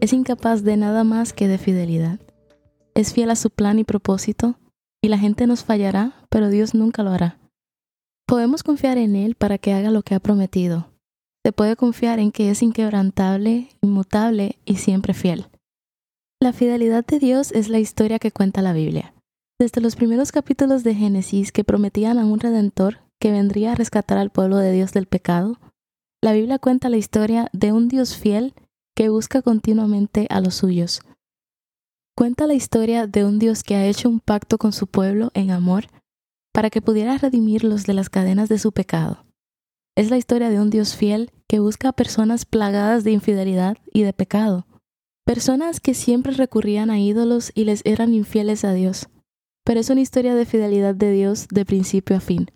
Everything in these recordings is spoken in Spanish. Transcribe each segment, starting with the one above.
es incapaz de nada más que de fidelidad. Es fiel a su plan y propósito, y la gente nos fallará, pero Dios nunca lo hará. Podemos confiar en Él para que haga lo que ha prometido. Se puede confiar en que es inquebrantable, inmutable y siempre fiel. La fidelidad de Dios es la historia que cuenta la Biblia. Desde los primeros capítulos de Génesis que prometían a un redentor que vendría a rescatar al pueblo de Dios del pecado, la Biblia cuenta la historia de un Dios fiel que busca continuamente a los suyos. Cuenta la historia de un Dios que ha hecho un pacto con su pueblo en amor para que pudiera redimirlos de las cadenas de su pecado. Es la historia de un Dios fiel que busca a personas plagadas de infidelidad y de pecado, personas que siempre recurrían a ídolos y les eran infieles a Dios. Pero es una historia de fidelidad de Dios de principio a fin.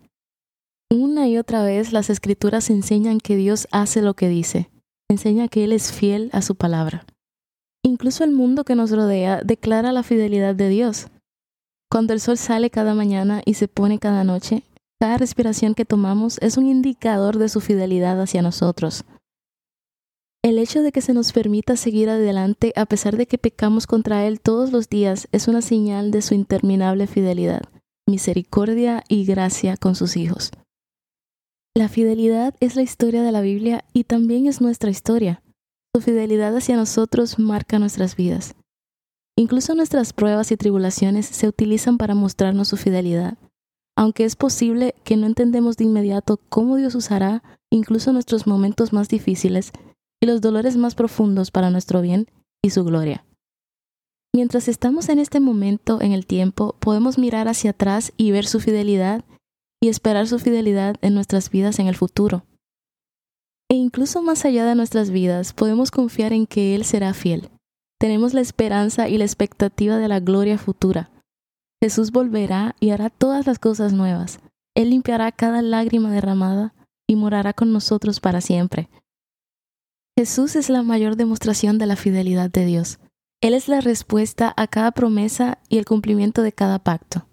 Una y otra vez las escrituras enseñan que Dios hace lo que dice, enseña que Él es fiel a su palabra. Incluso el mundo que nos rodea declara la fidelidad de Dios. Cuando el sol sale cada mañana y se pone cada noche, cada respiración que tomamos es un indicador de su fidelidad hacia nosotros. El hecho de que se nos permita seguir adelante a pesar de que pecamos contra Él todos los días es una señal de su interminable fidelidad, misericordia y gracia con sus hijos. La fidelidad es la historia de la Biblia y también es nuestra historia. Su fidelidad hacia nosotros marca nuestras vidas. Incluso nuestras pruebas y tribulaciones se utilizan para mostrarnos su fidelidad, aunque es posible que no entendemos de inmediato cómo Dios usará incluso nuestros momentos más difíciles y los dolores más profundos para nuestro bien y su gloria. Mientras estamos en este momento en el tiempo, podemos mirar hacia atrás y ver su fidelidad y esperar su fidelidad en nuestras vidas en el futuro. E incluso más allá de nuestras vidas, podemos confiar en que Él será fiel. Tenemos la esperanza y la expectativa de la gloria futura. Jesús volverá y hará todas las cosas nuevas. Él limpiará cada lágrima derramada y morará con nosotros para siempre. Jesús es la mayor demostración de la fidelidad de Dios. Él es la respuesta a cada promesa y el cumplimiento de cada pacto.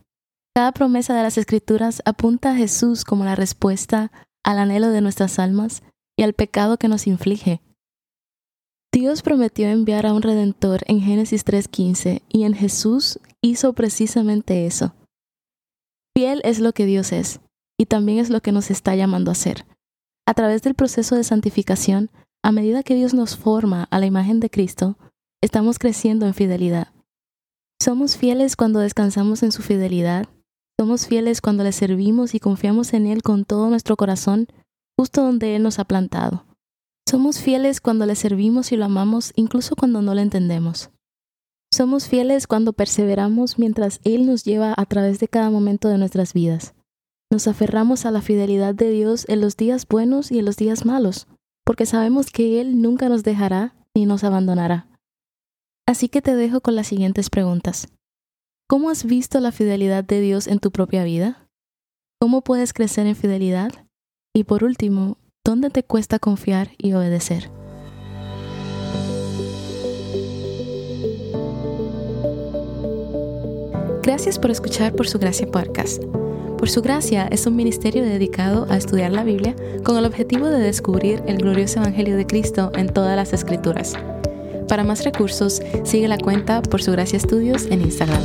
Cada promesa de las Escrituras apunta a Jesús como la respuesta al anhelo de nuestras almas y al pecado que nos inflige. Dios prometió enviar a un redentor en Génesis 3.15 y en Jesús hizo precisamente eso. Fiel es lo que Dios es y también es lo que nos está llamando a hacer. A través del proceso de santificación, a medida que Dios nos forma a la imagen de Cristo, estamos creciendo en fidelidad. Somos fieles cuando descansamos en su fidelidad somos fieles cuando le servimos y confiamos en Él con todo nuestro corazón, justo donde Él nos ha plantado. Somos fieles cuando le servimos y lo amamos incluso cuando no lo entendemos. Somos fieles cuando perseveramos mientras Él nos lleva a través de cada momento de nuestras vidas. Nos aferramos a la fidelidad de Dios en los días buenos y en los días malos, porque sabemos que Él nunca nos dejará ni nos abandonará. Así que te dejo con las siguientes preguntas. ¿Cómo has visto la fidelidad de Dios en tu propia vida? ¿Cómo puedes crecer en fidelidad? Y por último, ¿dónde te cuesta confiar y obedecer? Gracias por escuchar Por Su Gracia Podcast. Por Su Gracia es un ministerio dedicado a estudiar la Biblia con el objetivo de descubrir el glorioso Evangelio de Cristo en todas las Escrituras. Para más recursos, sigue la cuenta Por Su Gracia Estudios en Instagram.